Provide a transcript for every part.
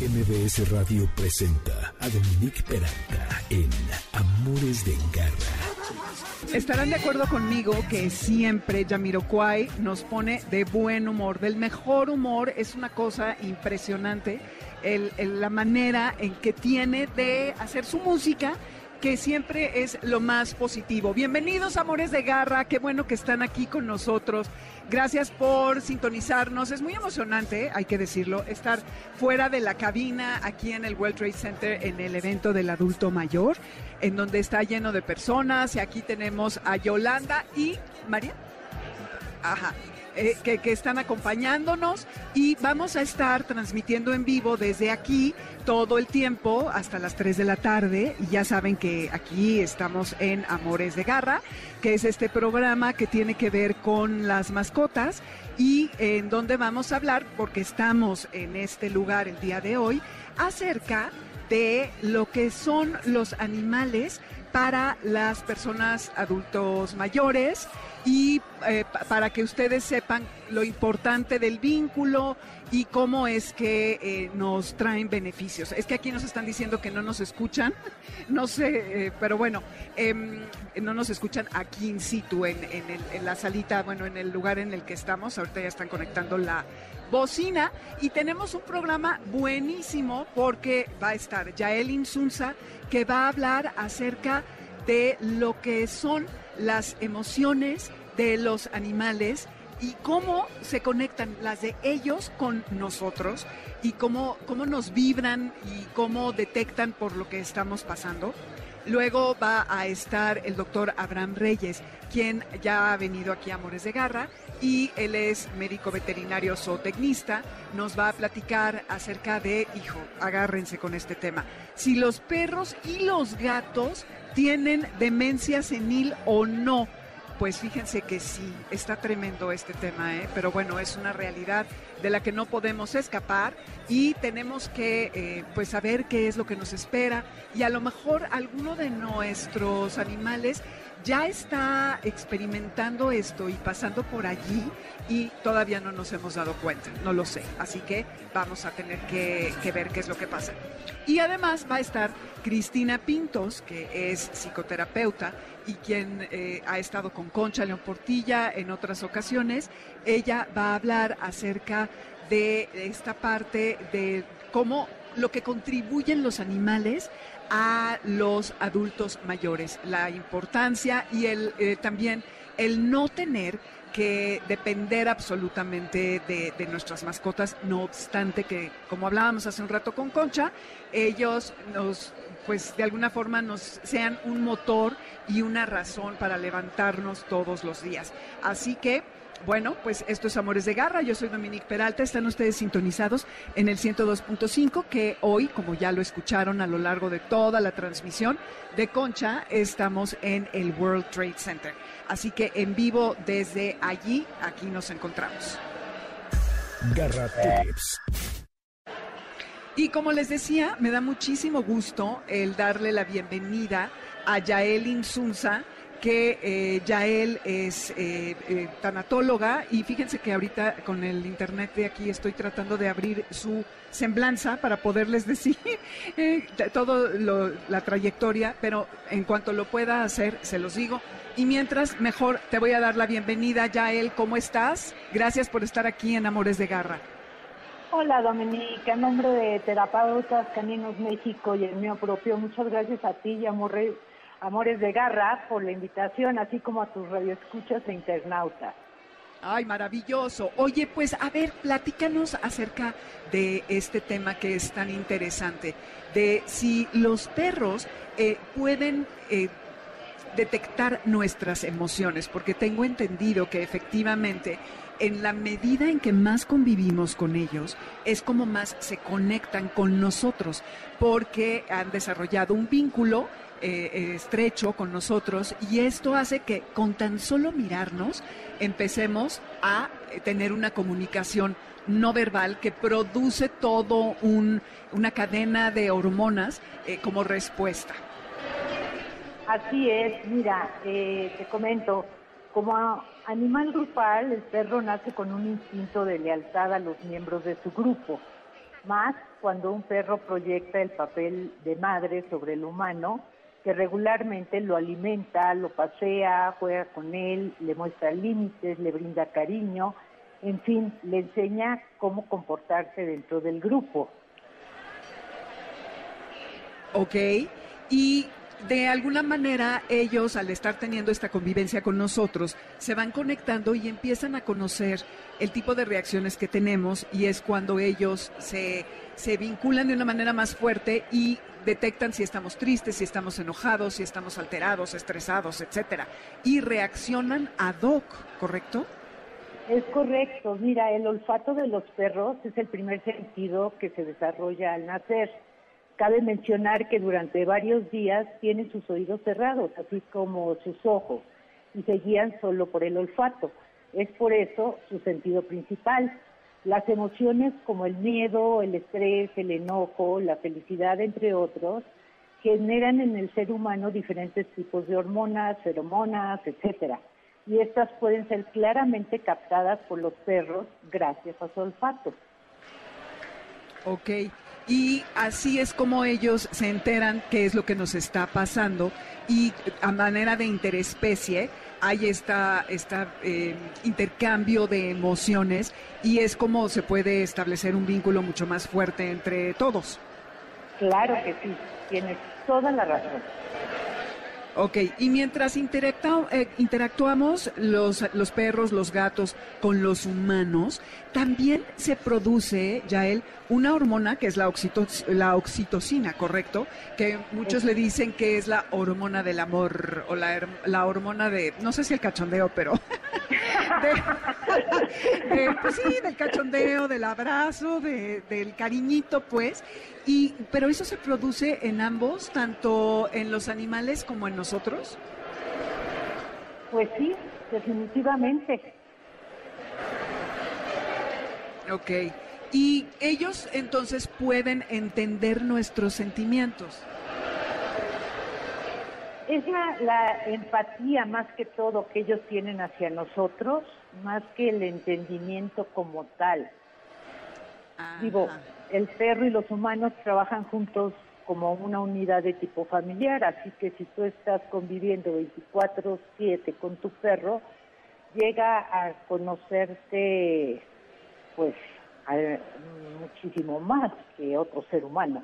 MBS Radio presenta a Dominique Peralta en Amores de Garra. Estarán de acuerdo conmigo que siempre Jamiroquai nos pone de buen humor, del mejor humor. Es una cosa impresionante el- la manera en que tiene de hacer su música que siempre es lo más positivo. Bienvenidos, amores de garra, qué bueno que están aquí con nosotros. Gracias por sintonizarnos. Es muy emocionante, hay que decirlo, estar fuera de la cabina aquí en el World Trade Center en el evento del adulto mayor, en donde está lleno de personas. Y aquí tenemos a Yolanda y María. Ajá. Eh, que, que están acompañándonos y vamos a estar transmitiendo en vivo desde aquí todo el tiempo hasta las 3 de la tarde. Y ya saben que aquí estamos en Amores de Garra, que es este programa que tiene que ver con las mascotas y en donde vamos a hablar, porque estamos en este lugar el día de hoy, acerca de lo que son los animales para las personas adultos mayores y eh, pa- para que ustedes sepan lo importante del vínculo y cómo es que eh, nos traen beneficios. Es que aquí nos están diciendo que no nos escuchan, no sé, eh, pero bueno, em, no nos escuchan aquí in situ, en, en en la salita, bueno, en el lugar en el que estamos. Ahorita ya están conectando la bocina y tenemos un programa buenísimo porque va a estar Yael Insunza que va a hablar acerca de lo que son las emociones de los animales y cómo se conectan las de ellos con nosotros y cómo, cómo nos vibran y cómo detectan por lo que estamos pasando. Luego va a estar el doctor Abraham Reyes, quien ya ha venido aquí a Amores de Garra y él es médico veterinario zootecnista. Nos va a platicar acerca de, hijo, agárrense con este tema, si los perros y los gatos tienen demencia senil o no. Pues fíjense que sí, está tremendo este tema, ¿eh? pero bueno, es una realidad de la que no podemos escapar y tenemos que eh, pues saber qué es lo que nos espera y a lo mejor alguno de nuestros animales ya está experimentando esto y pasando por allí y todavía no nos hemos dado cuenta, no lo sé, así que vamos a tener que, que ver qué es lo que pasa. Y además va a estar Cristina Pintos, que es psicoterapeuta y quien eh, ha estado con Concha León Portilla en otras ocasiones. Ella va a hablar acerca de esta parte de cómo lo que contribuyen los animales a los adultos mayores, la importancia y el eh, también el no tener que depender absolutamente de, nuestras mascotas, no obstante que, como hablábamos hace un rato con Concha, ellos nos, pues de alguna forma nos sean un motor y una razón para levantarnos todos los días. Así que, bueno, pues esto es Amores de Garra. Yo soy Dominique Peralta. Están ustedes sintonizados en el 102.5, que hoy, como ya lo escucharon a lo largo de toda la transmisión de Concha, estamos en el World Trade Center. Así que en vivo desde allí, aquí nos encontramos. Garra Tips. Y como les decía, me da muchísimo gusto el darle la bienvenida a Yael Insunza, que eh, Yael es eh, eh, tanatóloga y fíjense que ahorita con el internet de aquí estoy tratando de abrir su semblanza para poderles decir eh, t- todo lo- la trayectoria, pero en cuanto lo pueda hacer, se los digo. Y mientras, mejor te voy a dar la bienvenida, Yael, ¿cómo estás? Gracias por estar aquí en Amores de Garra. Hola Dominica, en nombre de Terapeutas Caninos México y el mío propio, muchas gracias a ti y a Amores, Amores de Garra por la invitación, así como a tus radioescuchas e internautas. Ay, maravilloso. Oye, pues a ver, platícanos acerca de este tema que es tan interesante, de si los perros eh, pueden eh, detectar nuestras emociones, porque tengo entendido que efectivamente en la medida en que más convivimos con ellos, es como más se conectan con nosotros, porque han desarrollado un vínculo eh, eh, estrecho con nosotros y esto hace que con tan solo mirarnos empecemos a eh, tener una comunicación no verbal que produce todo un, una cadena de hormonas eh, como respuesta. Así es, mira, eh, te comento, como animal grupal, el perro nace con un instinto de lealtad a los miembros de su grupo. más cuando un perro proyecta el papel de madre sobre el humano, que regularmente lo alimenta, lo pasea, juega con él, le muestra límites, le brinda cariño, en fin, le enseña cómo comportarse dentro del grupo. Ok, y de alguna manera ellos al estar teniendo esta convivencia con nosotros se van conectando y empiezan a conocer el tipo de reacciones que tenemos y es cuando ellos se, se vinculan de una manera más fuerte y detectan si estamos tristes, si estamos enojados, si estamos alterados, estresados, etcétera, y reaccionan ad hoc, ¿correcto? Es correcto. Mira, el olfato de los perros es el primer sentido que se desarrolla al nacer. Cabe mencionar que durante varios días tienen sus oídos cerrados, así como sus ojos, y se guían solo por el olfato. Es por eso su sentido principal. Las emociones como el miedo, el estrés, el enojo, la felicidad, entre otros, generan en el ser humano diferentes tipos de hormonas, feromonas, etcétera. Y estas pueden ser claramente captadas por los perros gracias a su olfato. Ok, y así es como ellos se enteran qué es lo que nos está pasando y a manera de interespecie hay esta, esta eh, intercambio de emociones y es como se puede establecer un vínculo mucho más fuerte entre todos. Claro que sí, tienes toda la razón. Ok, y mientras eh, interactuamos los, los perros, los gatos con los humanos, también se produce, Yael, una hormona que es la, la oxitocina, ¿correcto? Que muchos le dicen que es la hormona del amor o la, la hormona de, no sé si el cachondeo, pero pues sí, del cachondeo, del abrazo, del cariñito, pues. Y, pero eso se produce en ambos, tanto en los animales como en nosotros. Pues sí, definitivamente. Ok. Y ellos entonces pueden entender nuestros sentimientos. Es la, empatía más que todo que ellos tienen hacia nosotros, más que el entendimiento como tal. Digo, el perro y los humanos trabajan juntos como una unidad de tipo familiar, así que si tú estás conviviendo 24/7 con tu perro, llega a conocerte pues muchísimo más que otro ser humano.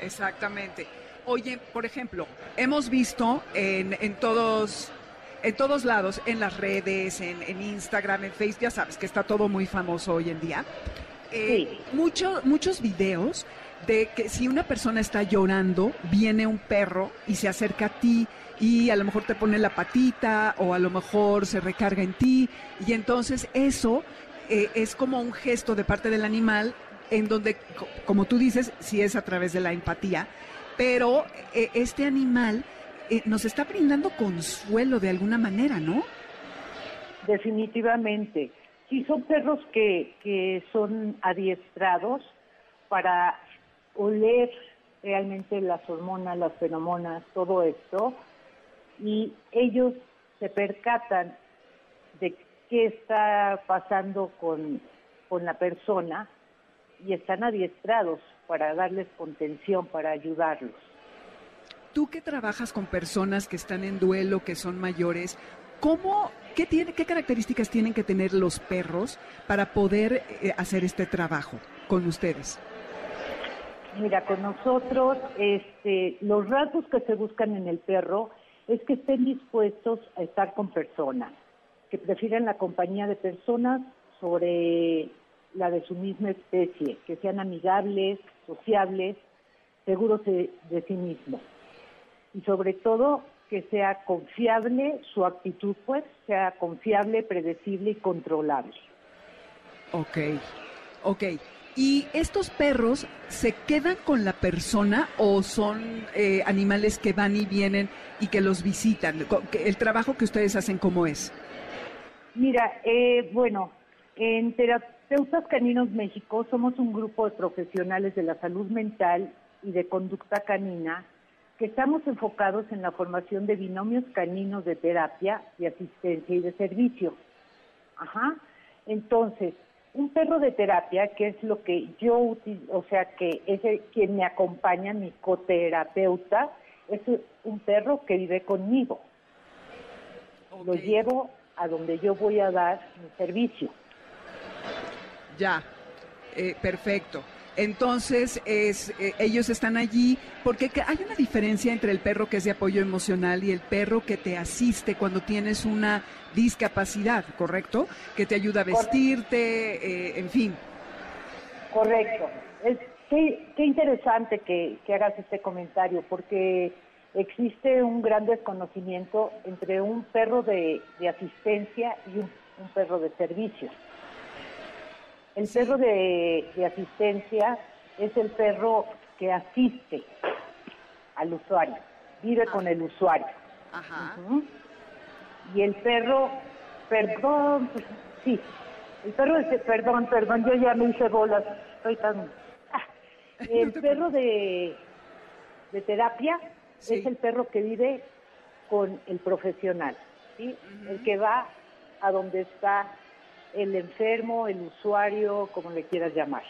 Exactamente. Oye, por ejemplo, hemos visto en, todos en todos lados, en las redes, en, en, Instagram, en Facebook, ya sabes que está todo muy famoso hoy en día. Eh, muchos videos de que si una persona está llorando, viene un perro y se acerca a ti y a lo mejor te pone la patita o a lo mejor se recarga en ti y entonces eso eh, es como un gesto de parte del animal en donde, como tú dices, si es a través de la empatía, pero eh, este animal eh, nos está brindando consuelo de alguna manera, ¿no? Definitivamente. Sí, son perros que, que son adiestrados para oler realmente las hormonas, las fenomonas, todo esto, y ellos se percatan de qué está pasando con, con la persona y están adiestrados para darles contención, para ayudarlos. Tú que trabajas con personas que están en duelo, que son mayores, ¿cómo, qué, tiene, qué características tienen que tener los perros para poder eh, hacer este trabajo con ustedes? Mira, con nosotros, este, los rasgos que se buscan en el perro es que estén dispuestos a estar con personas, que prefieren la compañía de personas sobre la de su misma especie, que sean amigables, sociables, seguros de, sí mismos. Y sobre todo que sea confiable, su actitud pues sea confiable, predecible y controlable. Ok, ok. ¿Y estos perros se quedan con la persona o son eh, animales que van y vienen y que los visitan? ¿El trabajo que ustedes hacen cómo es? Mira, eh, bueno, en Terapeutas Caninos México somos un grupo de profesionales de la salud mental y de conducta canina que estamos enfocados en la formación de binomios caninos de terapia, de asistencia y de servicio. Ajá. Entonces, Un perro de terapia, que es lo que yo utilizo, o sea, que es el, quien me acompaña, mi coterapeuta, es un perro que vive conmigo. Lo llevo a donde yo voy a dar mi servicio. Ya, eh, perfecto. Entonces, es, eh, ellos están allí porque hay una diferencia entre el perro que es de apoyo emocional y el perro que te asiste cuando tienes una discapacidad, ¿correcto? Que te ayuda a vestirte, eh, en fin. Correcto. Es, qué, interesante que, hagas este comentario porque existe un gran desconocimiento entre un perro de, asistencia y un perro de servicio. El perro de, asistencia es el perro que asiste al usuario, vive con el usuario. Ajá. Y el perro, perdón, pues, sí, el perro de, perdón, perdón, yo ya me hice bolas, estoy tan... Ah, el perro de, de terapia es el perro que vive con el profesional, ¿sí? El que va a donde está el enfermo, el usuario, como le quieras llamar.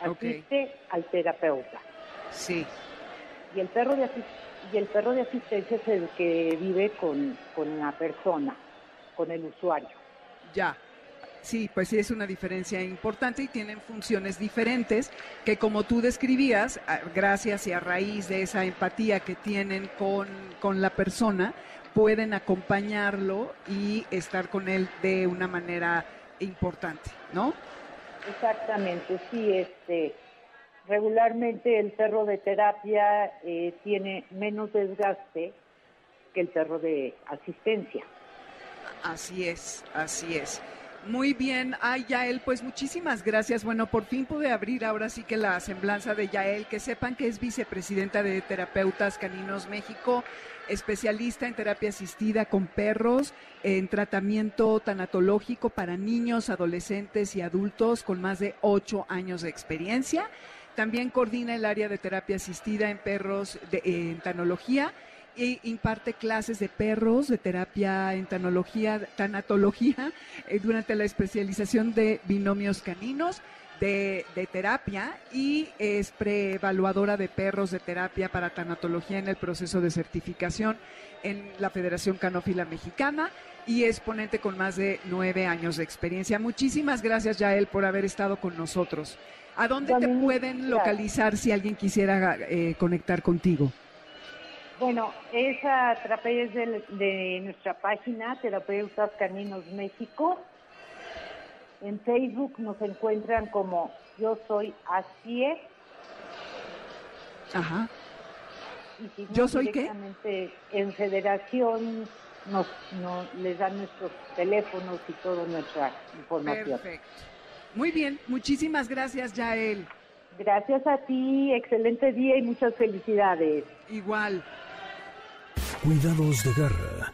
Asiste al terapeuta. Sí. Y el perro de y el perro de asistencia es el que vive con, con la persona, con el usuario. Ya. Sí, pues sí es una diferencia importante y tienen funciones diferentes que como tú describías, gracias y a raíz de esa empatía que tienen con, con la persona, pueden acompañarlo y estar con él de una manera importante, ¿no? Exactamente, sí, este, regularmente el perro de terapia eh, tiene menos desgaste que el perro de asistencia. Así es, así es. Muy bien, ay Yael, pues muchísimas gracias. Bueno, por fin pude abrir ahora sí que la semblanza de Yael, que sepan que es vicepresidenta de Terapeutas Caninos México, especialista en terapia asistida con perros, en tratamiento tanatológico para niños, adolescentes y adultos con más de ocho años de experiencia. También coordina el área de terapia asistida en perros de, en tanología y imparte clases de perros, de terapia en tanología, tanatología, eh, durante la especialización de binomios caninos. De, terapia y es preevaluadora de perros de terapia para tanatología en el proceso de certificación en la Federación Canófila Mexicana y es ponente con más de nueve años de experiencia. Muchísimas gracias, Yael, por haber estado con nosotros. ¿A dónde te pueden localizar si alguien quisiera eh, conectar contigo? Bueno, esa terapia es de, nuestra página, Terapeutas Caninos México. En Facebook nos encuentran como Yo Soy Así Ajá. ¿Yo soy qué? En Federación nos, les dan nuestros teléfonos y toda nuestra información. Perfecto. Muy bien, muchísimas gracias, Yael. Gracias a ti, excelente día y muchas felicidades. Igual. Cuidados de garra.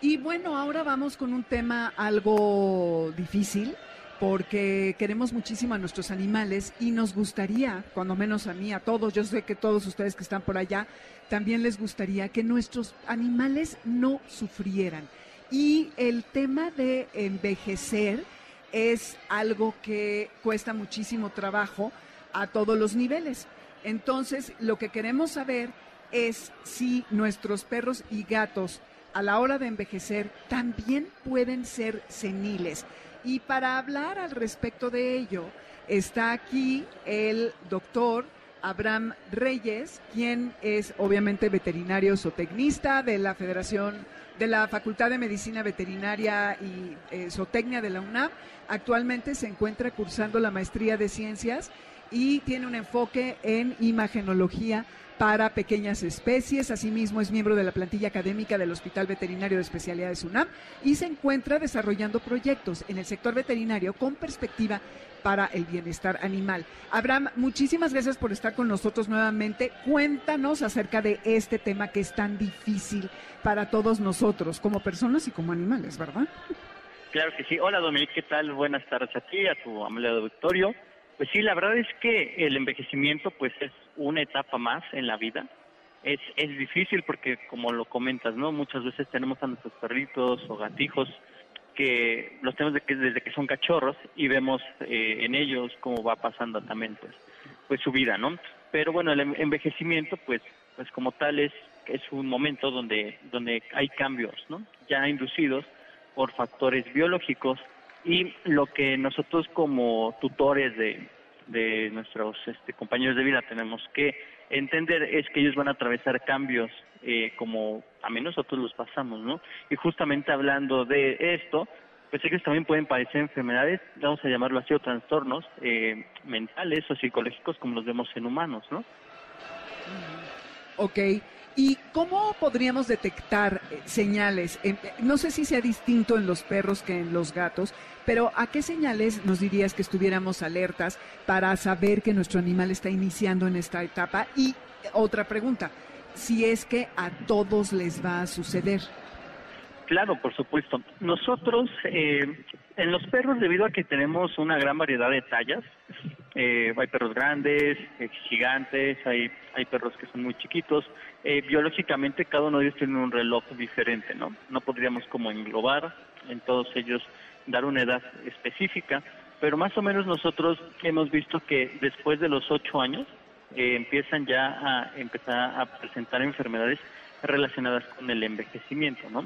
Y bueno, ahora vamos con un tema algo difícil porque queremos muchísimo a nuestros animales y nos gustaría, cuando menos a mí, a todos, yo sé que todos ustedes que están por allá, también les gustaría que nuestros animales no sufrieran. Y el tema de envejecer es algo que cuesta muchísimo trabajo a todos los niveles. Entonces, lo que queremos saber es si nuestros perros y gatos a la hora de envejecer también pueden ser seniles. Y para hablar al respecto de ello, está aquí el doctor Abraham Reyes, quien es obviamente veterinario zootecnista de la Federación de la Facultad de Medicina Veterinaria y eh, Zootecnia de la UNAM. Actualmente se encuentra cursando la maestría de ciencias y tiene un enfoque en imagenología para pequeñas especies. Asimismo, es miembro de la plantilla académica del Hospital Veterinario de Especialidades UNAM y se encuentra desarrollando proyectos en el sector veterinario con perspectiva para el bienestar animal. Abraham, muchísimas gracias por estar con nosotros nuevamente. Cuéntanos acerca de este tema que es tan difícil para todos nosotros, como personas y como animales, ¿verdad? Claro que sí. Hola, Dominique, ¿qué tal? Buenas tardes a ti, a tu amable auditorio. Pues sí, la verdad es que el envejecimiento pues es una etapa más en la vida. Es, es difícil porque como lo comentas, ¿no? Muchas veces tenemos a nuestros perritos o gatijos que los tenemos de que, desde que son cachorros y vemos eh, en ellos cómo va pasando también pues pues su vida, ¿no? Pero bueno, el envejecimiento pues pues como tal es es un momento donde donde hay cambios, ¿no? Ya inducidos por factores biológicos y lo que nosotros como tutores de, de nuestros este, compañeros de vida tenemos que entender es que ellos van a atravesar cambios eh, como a menos nosotros los pasamos, ¿no? Y justamente hablando de esto, pues ellos también pueden padecer enfermedades, vamos a llamarlo así, o trastornos eh, mentales o psicológicos como los vemos en humanos, ¿no? Ok. ¿Y cómo podríamos detectar eh, señales? no sé si sea distinto en los perros que en los gatos, pero ¿a qué señales nos dirías que estuviéramos alertas para saber que nuestro animal está iniciando en esta etapa? Y otra pregunta, si es que a todos les va a suceder. Claro, por supuesto. Nosotros, eh, en los perros, debido a que tenemos una gran variedad de tallas, eh, hay perros grandes, eh, gigantes, hay, hay perros que son muy chiquitos. biológicamente, cada uno de ellos tiene un reloj diferente, ¿no? No podríamos como englobar en todos ellos, dar una edad específica, pero más o menos nosotros hemos visto que después de los ocho años empiezan ya a empezar a presentar enfermedades relacionadas con el envejecimiento, ¿no?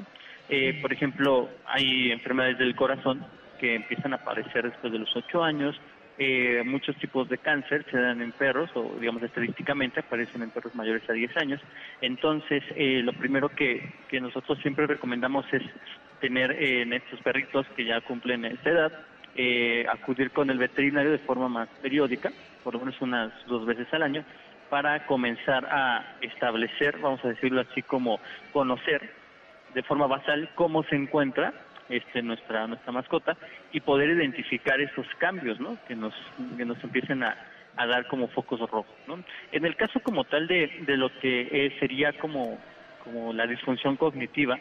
Eh, por ejemplo, hay enfermedades del corazón que empiezan a aparecer después de los 8 años. Eh, muchos tipos de cáncer se dan en perros, o digamos estadísticamente aparecen en perros mayores a 10 años. Entonces, eh, lo primero que, que nosotros siempre recomendamos es tener en estos perritos que ya cumplen esa edad, acudir con el veterinario de forma más periódica, por lo menos unas dos veces al año, para comenzar a establecer, vamos a decirlo así, como conocer de forma basal cómo se encuentra este nuestra nuestra mascota y poder identificar esos cambios ¿no? que nos que nos empiecen a, a dar como focos rojos ¿no? en el caso como tal de, de lo que eh, sería como como la disfunción cognitiva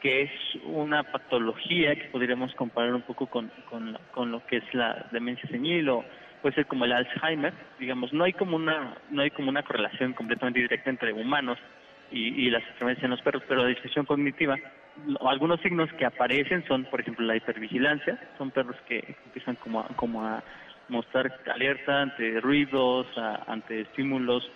que es una patología que podríamos comparar un poco con, con, con lo que es la demencia senil o puede ser como el Alzheimer digamos no hay como una no hay como una correlación completamente directa entre humanos y, las enfermedades en los perros, pero la disfunción cognitiva, algunos signos que aparecen son, por ejemplo, la hipervigilancia, son perros que empiezan como a, como a mostrar alerta ante ruidos, ante estímulos,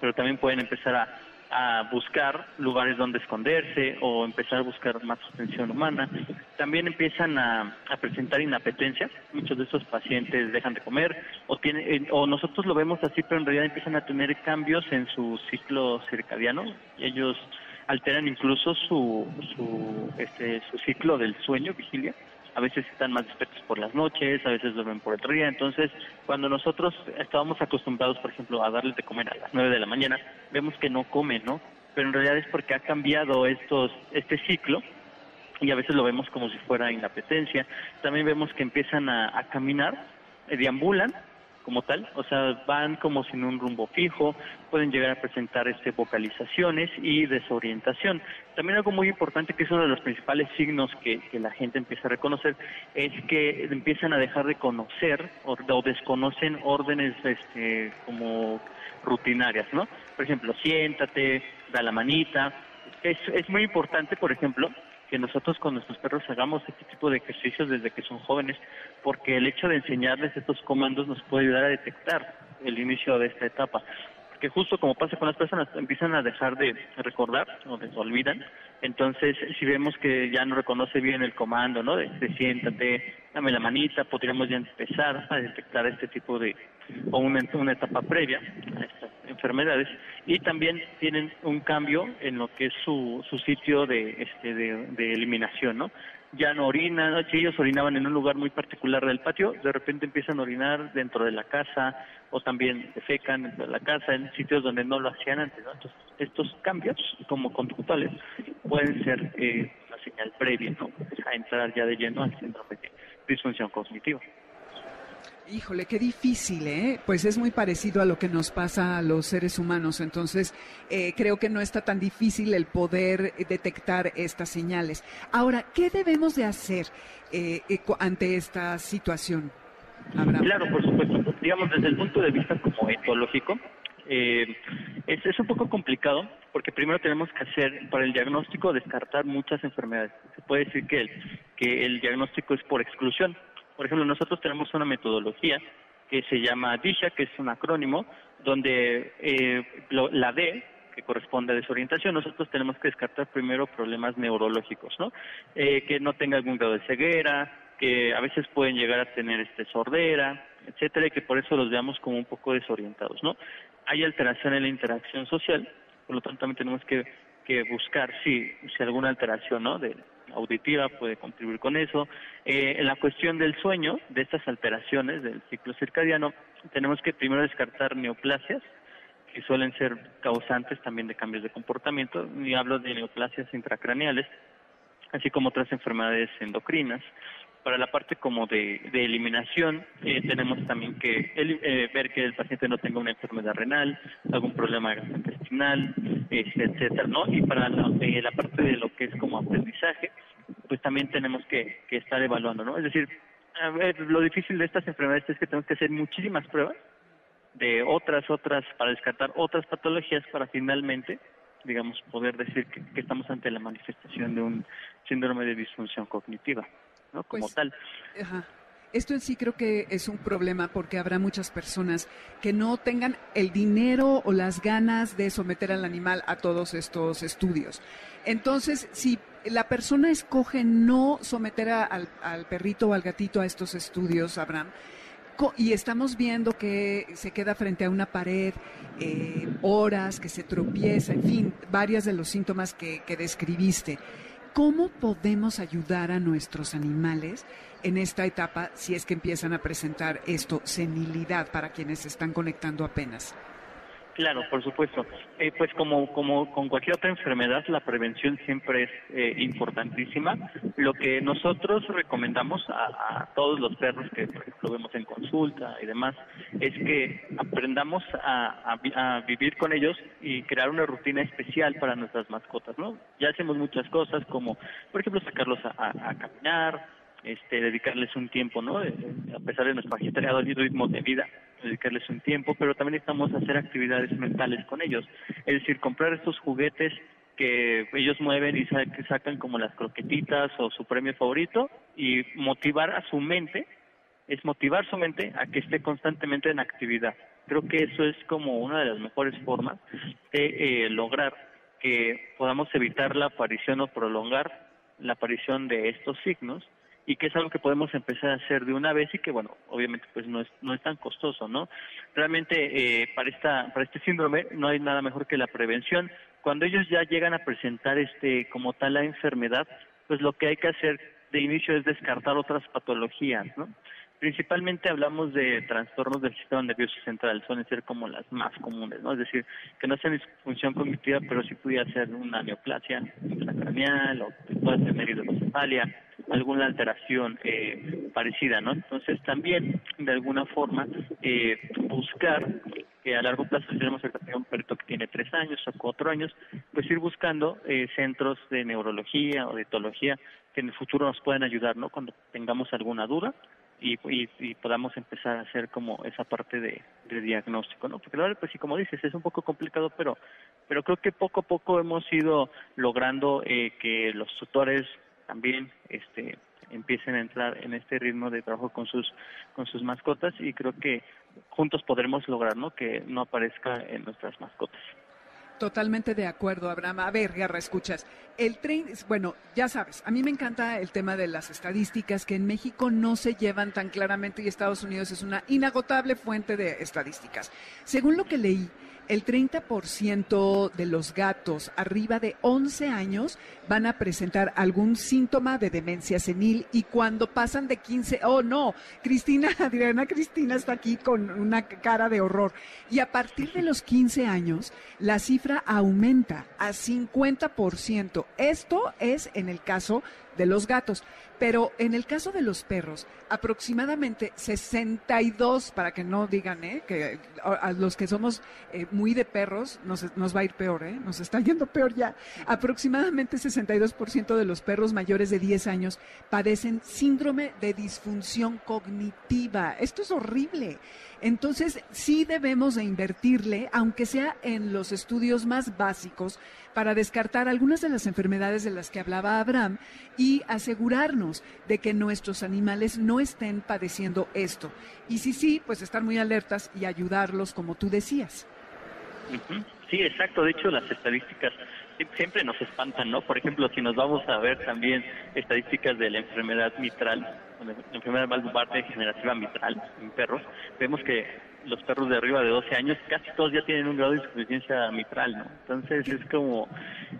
pero también pueden empezar a, a buscar lugares donde esconderse o empezar a buscar más atención humana. También empiezan a, presentar inapetencia. Muchos de esos pacientes dejan de comer o tienen, o nosotros lo vemos así, pero en realidad empiezan a tener cambios en su ciclo circadiano. Ellos alteran incluso su, su, este, su ciclo del sueño, vigilia a veces están más despiertos por las noches, a veces duermen por el día. Entonces, cuando nosotros estábamos acostumbrados, por ejemplo, a darles de comer a las 9 de la mañana, vemos que no comen, ¿no? Pero en realidad es porque ha cambiado estos este ciclo y a veces lo vemos como si fuera inapetencia. También vemos que empiezan a, a caminar, eh, deambulan como tal, o sea, van como sin un rumbo fijo, pueden llegar a presentar este vocalizaciones y desorientación. También algo muy importante que es uno de los principales signos que, la gente empieza a reconocer es que empiezan a dejar de conocer o, desconocen órdenes este, como rutinarias, ¿no? Por ejemplo, siéntate, da la manita. Es, es muy importante, por ejemplo, que nosotros con nuestros perros hagamos este tipo de ejercicios desde que son jóvenes, porque el hecho de enseñarles estos comandos nos puede ayudar a detectar el inicio de esta etapa. Porque justo como pasa con las personas, empiezan a dejar de recordar o se olvidan. Entonces, si vemos que ya no reconoce bien el comando, ¿no? De, siéntate, dame la manita, podríamos ya empezar a detectar este tipo de, o una, una etapa previa a estas enfermedades y también tienen un cambio en lo que es su, su sitio de, este, de, eliminación, ¿no? Ya no orinan, si ellos orinaban en un lugar muy particular del patio, de repente empiezan a orinar dentro de la casa o también defecan dentro de la casa en sitios donde no lo hacían antes, ¿no? Entonces, estos cambios como conductuales pueden ser eh, una señal previa, ¿no? A entrar ya de lleno al síndrome de disfunción cognitiva. Híjole, qué difícil, ¿eh? Pues es muy parecido a lo que nos pasa a los seres humanos, entonces eh, creo que no está tan difícil el poder detectar estas señales. Ahora, ¿qué debemos de hacer eh, eh ante esta situación? Claro, por supuesto. Digamos, desde el punto de vista como etológico, eh, es, un poco complicado porque primero tenemos que hacer, para el diagnóstico, descartar muchas enfermedades. Se puede decir que que el diagnóstico es por exclusión. Por ejemplo, nosotros tenemos una metodología que se llama DISHA, que es un acrónimo, donde eh, la D, que corresponde a desorientación, nosotros tenemos que descartar primero problemas neurológicos, ¿no? Eh, que no tenga algún grado de ceguera, que a veces pueden llegar a tener este sordera, etcétera, y que por eso los veamos como un poco desorientados, ¿no? Hay alteración en la interacción social, por lo tanto también tenemos que, que buscar si, si alguna alteración, ¿no? De, auditiva puede contribuir con eso. Eh, en la cuestión del sueño, de estas alteraciones del ciclo circadiano, tenemos que primero descartar neoplasias, que suelen ser causantes también de cambios de comportamiento, y hablo de neoplasias intracraneales, así como otras enfermedades endocrinas. Para la parte como de, eliminación, eh, tenemos también que eh, ver que el paciente no tenga una enfermedad renal, algún problema gastrointestinal, este, etcétera, ¿no? Y para la, eh, la, parte de lo que es como aprendizaje, pues también tenemos que, que estar evaluando, ¿no? Es decir, a ver, lo difícil de estas enfermedades es que tenemos que hacer muchísimas pruebas de otras, otras, para descartar otras patologías para finalmente, digamos, poder decir que, que estamos ante la manifestación de un síndrome de disfunción cognitiva. ¿No? Como pues, tal. Esto en sí creo que es un problema porque habrá muchas personas que no tengan el dinero o las ganas de someter al animal a todos estos estudios. Entonces, si la persona escoge no someter al, perrito o al gatito a estos estudios, Abraham, y estamos viendo que se queda frente a una pared eh, horas, que se tropieza, en fin, varios de los síntomas que describiste. ¿Cómo podemos ayudar a nuestros animales en esta etapa si es que empiezan a presentar esto, senilidad para quienes se están conectando apenas? Claro, por supuesto. Eh, pues como, como con cualquier otra enfermedad, la prevención siempre es eh, importantísima. Lo que nosotros recomendamos a, todos los perros que, por ejemplo, vemos en consulta y demás, es que aprendamos a, a, vivir con ellos y crear una rutina especial para nuestras mascotas, ¿no? Ya hacemos muchas cosas como, por ejemplo, sacarlos a, caminar, este, dedicarles un tiempo, ¿no? Eh, a pesar de nuestro agitado ritmo de vida, dedicarles un tiempo, pero también necesitamos hacer actividades mentales con ellos. Es decir, comprar estos juguetes que ellos mueven y sacan como las croquetitas o su premio favorito y motivar a su mente, es motivar su mente a que esté constantemente en actividad. Creo que eso es como una de las mejores formas de eh, lograr que podamos evitar la aparición o prolongar la aparición de estos signos y que es algo que podemos empezar a hacer de una vez y que bueno obviamente pues no es no es tan costoso no realmente eh, para esta para este síndrome no hay nada mejor que la prevención. Cuando ellos ya llegan a presentar este como tal la enfermedad pues lo que hay que hacer de inicio es descartar otras patologías no Principalmente hablamos de trastornos del sistema nervioso central, suelen ser como las más comunes, ¿no? Es decir, que no sean disfunción cognitiva, pero sí pudiera ser una neoplasia intracraneal o puede ser hidrocefalia, alguna alteración eh, parecida, ¿no? Entonces también, de alguna forma, eh, buscar que a largo plazo, si tenemos un perrito que tiene tres años o cuatro años, pues ir buscando eh, centros de neurología o de etología que en el futuro nos puedan ayudar, ¿no? Cuando tengamos alguna duda y, y, podamos empezar a hacer como esa parte de, diagnóstico, ¿no? Porque la verdad, pues sí, como dices, es un poco complicado, pero pero creo que poco a poco hemos ido logrando eh, que los tutores también este empiecen a entrar en este ritmo de trabajo con sus con sus mascotas y creo que juntos podremos lograr, ¿no? Que no aparezca en nuestras mascotas. Totalmente de acuerdo, Abraham. A ver, Garra, escuchas. El tren, bueno, ya sabes, a mí me encanta el tema de las estadísticas que en México no se llevan tan claramente y Estados Unidos es una inagotable fuente de estadísticas. Según lo que leí, el 30% de los gatos arriba de 11 años van a presentar algún síntoma de demencia senil y cuando pasan de 15, oh no, Cristina, Adriana Cristina está aquí con una cara de horror. Y a partir de los 15 años, la cifra aumenta a 50%. Esto es en el caso de los gatos. Pero en el caso de los perros, aproximadamente 62, para que no digan, ¿eh? que a los que somos eh, muy de perros nos, va a ir peor, ¿eh? nos está yendo peor ya. Aproximadamente 62% de los perros mayores de 10 años padecen síndrome de disfunción cognitiva. Esto es horrible. Entonces, sí debemos de invertirle, aunque sea en los estudios más básicos, para descartar algunas de las enfermedades de las que hablaba Abraham y asegurarnos de que nuestros animales no estén padeciendo esto. Y si sí, pues estar muy alertas y ayudarlos, como tú decías. Sí, exacto. De hecho, las estadísticas siempre nos espantan, ¿no? Por ejemplo, si nos vamos a ver también estadísticas de la enfermedad mitral, la enfermedad valvular degenerativa mitral en perros, vemos que los perros de arriba de 12 años casi todos ya tienen un grado de insuficiencia mitral, ¿no? Entonces es como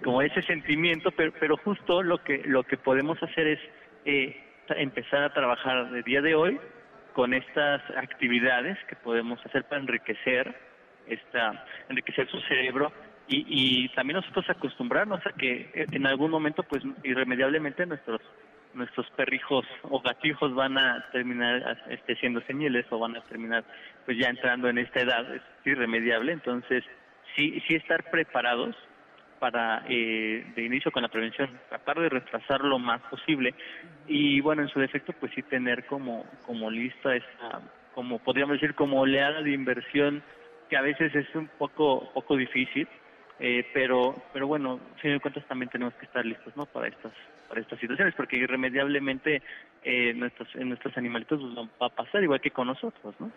como ese sentimiento, pero, pero justo lo que lo que podemos hacer es eh, empezar a trabajar de día de hoy con estas actividades que podemos hacer para enriquecer esta enriquecer su cerebro y, y también nosotros acostumbrarnos a que en algún momento pues irremediablemente nuestros nuestros perrijos o gatijos van a terminar este, siendo señales o van a terminar pues ya entrando en esta edad es irremediable. Entonces sí sí estar preparados para eh, de inicio con la prevención tratar de retrasar lo más posible. Y bueno en su defecto pues sí tener como como lista esa como podríamos decir como oleada de inversión que a veces es un poco poco difícil eh, pero pero bueno, fin de cuentas también tenemos que estar listos no para estas para estas situaciones porque irremediablemente eh, nuestros en nuestros animalitos nos va a pasar igual que con nosotros no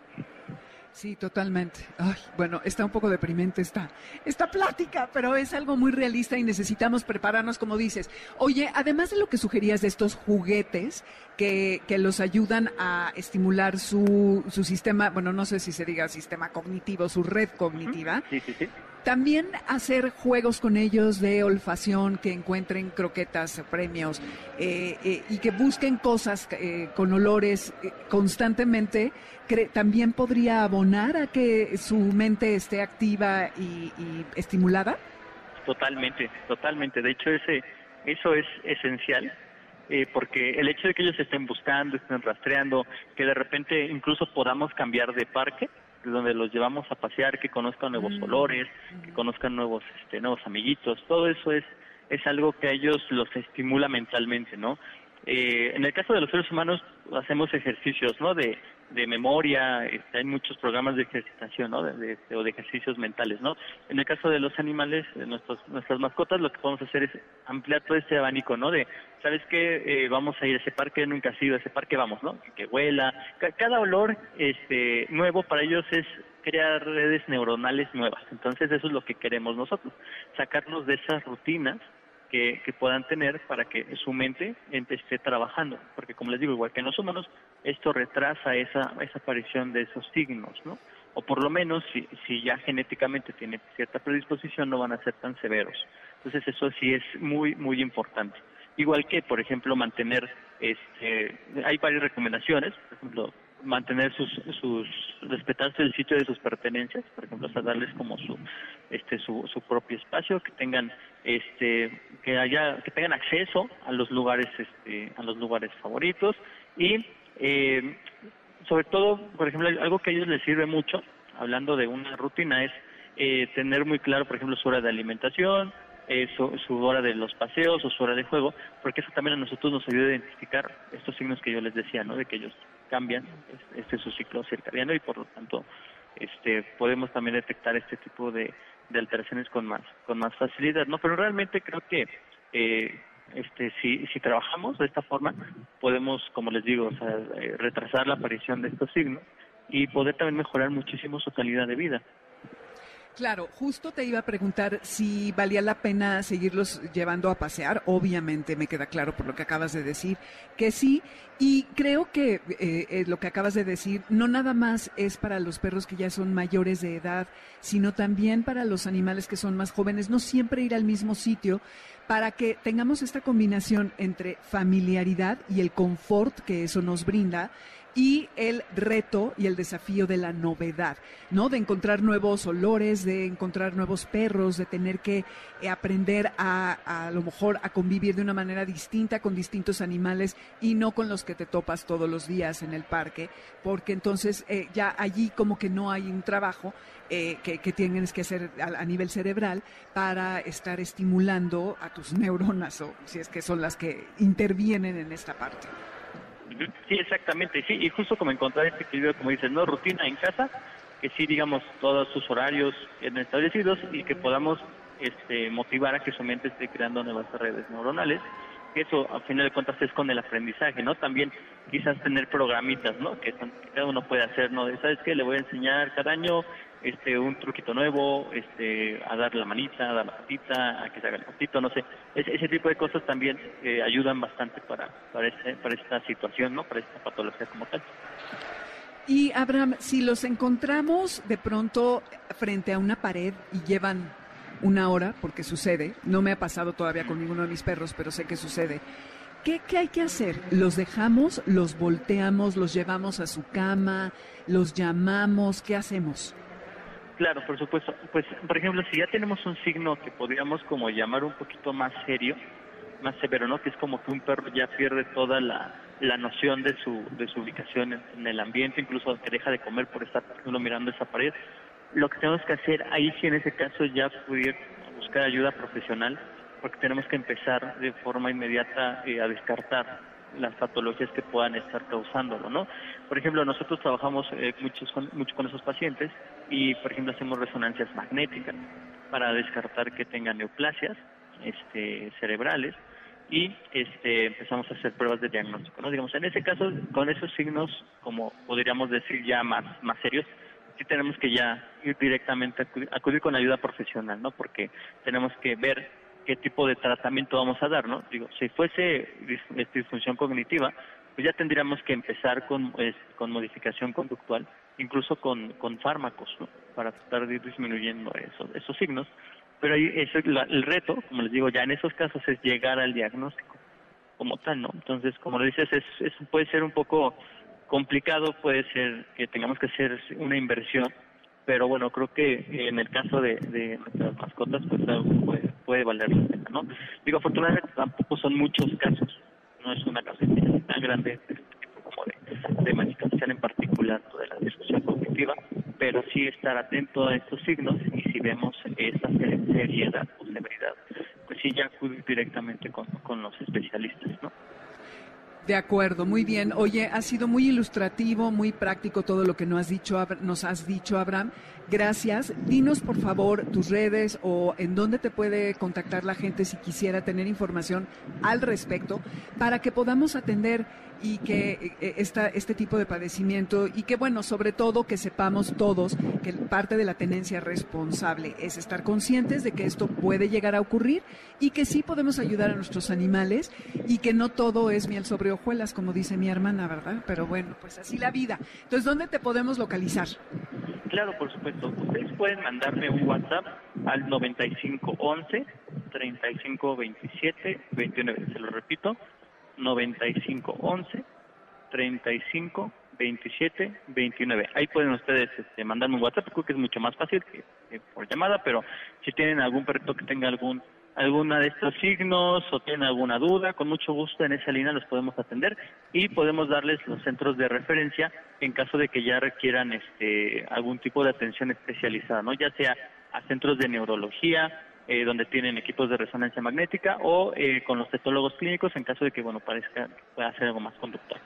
Sí, totalmente. Ay, bueno, está un poco deprimente esta, esta plática, pero es algo muy realista y necesitamos prepararnos, como dices. Oye, además de lo que sugerías de estos juguetes que, que los ayudan a estimular su, su sistema, bueno, no sé si se diga sistema cognitivo, su red cognitiva. Sí, sí, sí. También hacer juegos con ellos de olfacción, que encuentren croquetas, premios, eh, eh, y que busquen cosas eh, con olores constantemente, también podría abonar a que su mente esté activa y, estimulada. Totalmente, totalmente. De hecho, ese, eso es esencial, porque el hecho de que ellos estén buscando, estén rastreando, que de repente incluso podamos cambiar de parque, donde los llevamos a pasear, que conozcan nuevos Mm. olores, que conozcan nuevos, este, nuevos amiguitos, todo eso es, es algo que a ellos los estimula mentalmente, ¿no? Eh, en el caso de los seres humanos hacemos ejercicios, ¿no? De, de memoria, este, hay muchos programas de ejercitación, ¿no? De, de- o de ejercicios mentales, ¿no? En el caso de los animales, de nuestros, nuestras mascotas, lo que podemos hacer es ampliar todo este abanico, ¿no? De, ¿sabes qué? Eh, vamos a ir a ese parque, nunca has ido a ese parque, vamos, ¿no? Que huela. Ca- cada olor este, nuevo para ellos es crear redes neuronales nuevas. Entonces eso es lo que queremos nosotros, sacarnos de esas rutinas que, que puedan tener para que su mente ente- esté trabajando. Porque como les digo, igual que en los humanos, esto retrasa esa, esa aparición de esos signos, ¿no? O por lo menos, si, si ya genéticamente tiene cierta predisposición, no van a ser tan severos. Entonces eso sí es muy, muy importante. Igual que, por ejemplo, mantener, este, hay varias recomendaciones, por ejemplo, mantener sus, sus, respetarse el sitio de sus pertenencias, por ejemplo, sea, darles como su, este, su, su propio espacio, que tengan, este, que haya, que tengan acceso a los lugares, este, a los lugares favoritos y, eh, sobre todo, por ejemplo, algo que a ellos les sirve mucho, hablando de una rutina, es eh, tener muy claro, por ejemplo, su hora de alimentación, eh, su, su hora de los paseos o su hora de juego, porque eso también a nosotros nos ayuda a identificar estos signos que yo les decía, ¿no? De que ellos cambian este, su ciclo circadiano y por lo tanto este podemos también detectar este tipo de, de alteraciones con más con más facilidad, ¿no? Pero realmente creo que eh, este si si trabajamos de esta forma podemos, como les digo, o sea, eh, retrasar la aparición de estos signos y poder también mejorar muchísimo su calidad de vida. Claro, justo te iba a preguntar si valía la pena seguirlos llevando a pasear. Obviamente me queda claro por lo que acabas de decir que sí. Y creo que eh, eh, lo que acabas de decir no nada más es para los perros que ya son mayores de edad, sino también para los animales que son más jóvenes. No siempre ir al mismo sitio para que tengamos esta combinación entre familiaridad y el confort que eso nos brinda y el reto y el desafío de la novedad, ¿no? De encontrar nuevos olores, de encontrar nuevos perros, de tener que eh, aprender a, a, lo mejor a convivir de una manera distinta con distintos animales y no con los que te topas todos los días en el parque, porque entonces eh, ya allí como que no hay un trabajo eh, que, tienes que hacer a, nivel cerebral para estar estimulando a tus neuronas o si es que son las que intervienen en esta parte. Sí, exactamente, sí, y justo como encontrar este equilibrio, como dices, no rutina en casa, que sí digamos todos sus horarios establecidos y que podamos este, motivar a que su mente esté creando nuevas redes neuronales eso a final de cuentas es con el aprendizaje, ¿no? También quizás tener programitas, ¿no? Que, cada uno puede hacer, ¿no? ¿Sabes qué? Le voy a enseñar cada año este un truquito nuevo, este a dar la manita, a dar la patita, a que se haga el patito, no sé. ese tipo de cosas también eh, ayudan bastante para, para, este, para esta situación, ¿no? Para esta patología como tal. Y Abraham, si los encontramos de pronto frente a una pared y llevan una hora, porque sucede, no me ha pasado todavía con ninguno de mis perros, pero sé que sucede. ¿Qué, ¿Qué, hay que hacer? ¿Los dejamos, los volteamos, los llevamos a su cama, los llamamos? ¿Qué hacemos? Claro, por supuesto. Pues, por ejemplo, si ya tenemos un signo que podríamos como llamar un poquito más serio, más severo, ¿no? Que es como que un perro ya pierde toda la, la noción de su, de su ubicación en, el ambiente, incluso que deja de comer por estar uno mirando esa pared lo que tenemos que hacer ahí sí en ese caso ya pudir buscar ayuda profesional porque tenemos que empezar de forma inmediata eh, a descartar las patologías que puedan estar causándolo, ¿no? Por ejemplo, nosotros trabajamos eh, muchos con, mucho con esos pacientes y, por ejemplo, hacemos resonancias magnéticas para descartar que tengan neoplasias este, cerebrales y este, empezamos a hacer pruebas de diagnóstico, ¿no? Digamos, en ese caso, con esos signos, como podríamos decir ya más, más serios, sí tenemos que ya ir directamente a acudir, con ayuda profesional, ¿no? Porque tenemos que ver qué tipo de tratamiento vamos a dar, ¿no? Digo, si fuese disfunción cognitiva, pues ya tendríamos que empezar con, pues, con modificación conductual, incluso con, con fármacos, ¿no? Para tratar de ir disminuyendo esos, esos signos. Pero ahí eso, el reto, como les digo, ya en esos casos es llegar al diagnóstico como tal, ¿no? Entonces, como lo dices, es, es puede ser un poco complicado puede ser que tengamos que hacer una inversión, pero bueno, creo que en el caso de, de nuestras mascotas, pues puede, puede valer la pena, ¿no? Digo, afortunadamente tampoco son muchos casos, no es una casuística tan grande como de, de manifestación en particular de la discusión cognitiva, pero sí estar atento a estos signos y si vemos esa seriedad o severidad, pues sí ya acudir directamente con, con los especialistas, ¿no? De acuerdo, muy bien. Oye, ha sido muy ilustrativo, muy práctico todo lo que nos has dicho, nos has dicho Abraham. Gracias. Dinos, por favor, tus redes o en dónde te puede contactar la gente si quisiera tener información al respecto para que podamos atender y que eh, esta, este tipo de padecimiento y que, bueno, sobre todo que sepamos todos que parte de la tenencia responsable es estar conscientes de que esto puede llegar a ocurrir y que sí podemos ayudar a nuestros animales y que no todo es miel sobre hojuelas, como dice mi hermana, ¿verdad? Pero bueno, pues así la vida. Entonces, ¿dónde te podemos localizar? Claro, por supuesto. Ustedes pueden mandarme un WhatsApp al 9511 3527 29. Se lo repito, 95 11 35 27 29. Ahí pueden ustedes este, mandarme un WhatsApp, creo que es mucho más fácil que, por llamada, pero si tienen algún perrito que tenga algún alguna de estos signos o tienen alguna duda, con mucho gusto en esa línea los podemos atender y podemos darles los centros de referencia en caso de que ya requieran este algún tipo de atención especializada, ¿no? Ya sea a centros de neurología, eh, donde tienen equipos de resonancia magnética o eh, con los cetólogos clínicos en caso de que bueno parezca pueda ser algo más conductual.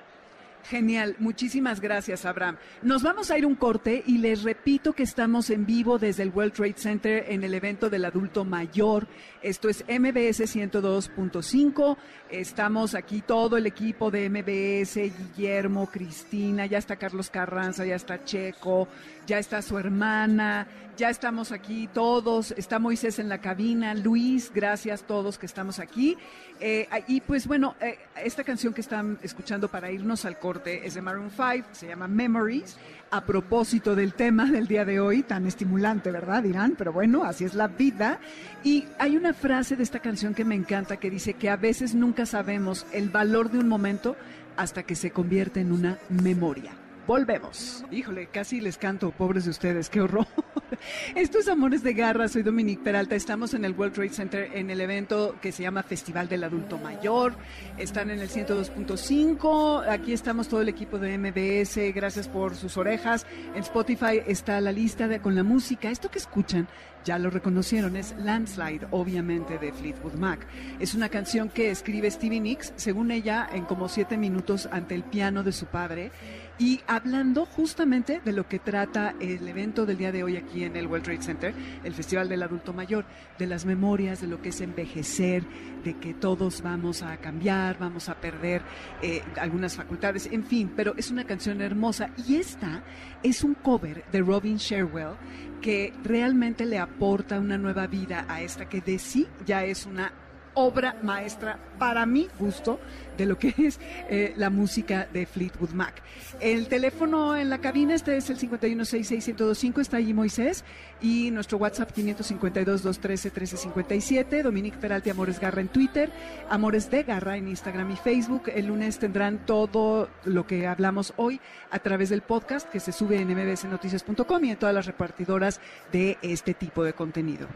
Genial, muchísimas gracias, Abraham. Nos vamos a ir un corte y les repito que estamos en vivo desde el World Trade Center en el evento del adulto mayor. Esto es MBS 102.5. Estamos aquí todo el equipo de MBS, Guillermo, Cristina, ya está Carlos Carranza, ya está Checo, ya está su hermana, ya estamos aquí todos, está Moisés en la cabina, Luis, gracias todos que estamos aquí. Eh, y pues bueno, eh, esta canción que están escuchando para irnos al corte es de Maroon 5, se llama Memories, a propósito del tema del día de hoy, tan estimulante, ¿verdad? Dirán, pero bueno, así es la vida. Y hay una frase de esta canción que me encanta que dice que a veces nunca sabemos el valor de un momento hasta que se convierte en una memoria. Volvemos. Híjole, casi les canto, pobres de ustedes, qué horror. Esto es Amores de Garra, soy Dominique Peralta, estamos en el World Trade Center en el evento que se llama Festival del Adulto Mayor, están en el 102.5, aquí estamos todo el equipo de MBS, gracias por sus orejas, en Spotify está la lista con la música, esto que escuchan ya lo reconocieron, es Landslide, obviamente, de Fleetwood Mac. Es una canción que escribe Stevie Nicks, según ella, en como siete minutos ante el piano de su padre y hablando justamente de lo que trata el evento del día de hoy aquí en el World Trade Center, el Festival del Adulto Mayor, de las memorias, de lo que es envejecer, de que todos vamos a cambiar, vamos a perder eh, algunas facultades, en fin, pero es una canción hermosa y esta es un cover de Robin Sherwell que realmente le aporta una nueva vida a esta que de sí ya es una obra maestra para mi gusto de lo que es eh, la música de Fleetwood Mac. El teléfono en la cabina, este es el 5166125, está allí Moisés, y nuestro WhatsApp 552-213-1357, Dominique Peralti Amores Garra en Twitter, Amores de Garra en Instagram y Facebook. El lunes tendrán todo lo que hablamos hoy a través del podcast que se sube en mbsnoticias.com y en todas las repartidoras de este tipo de contenido.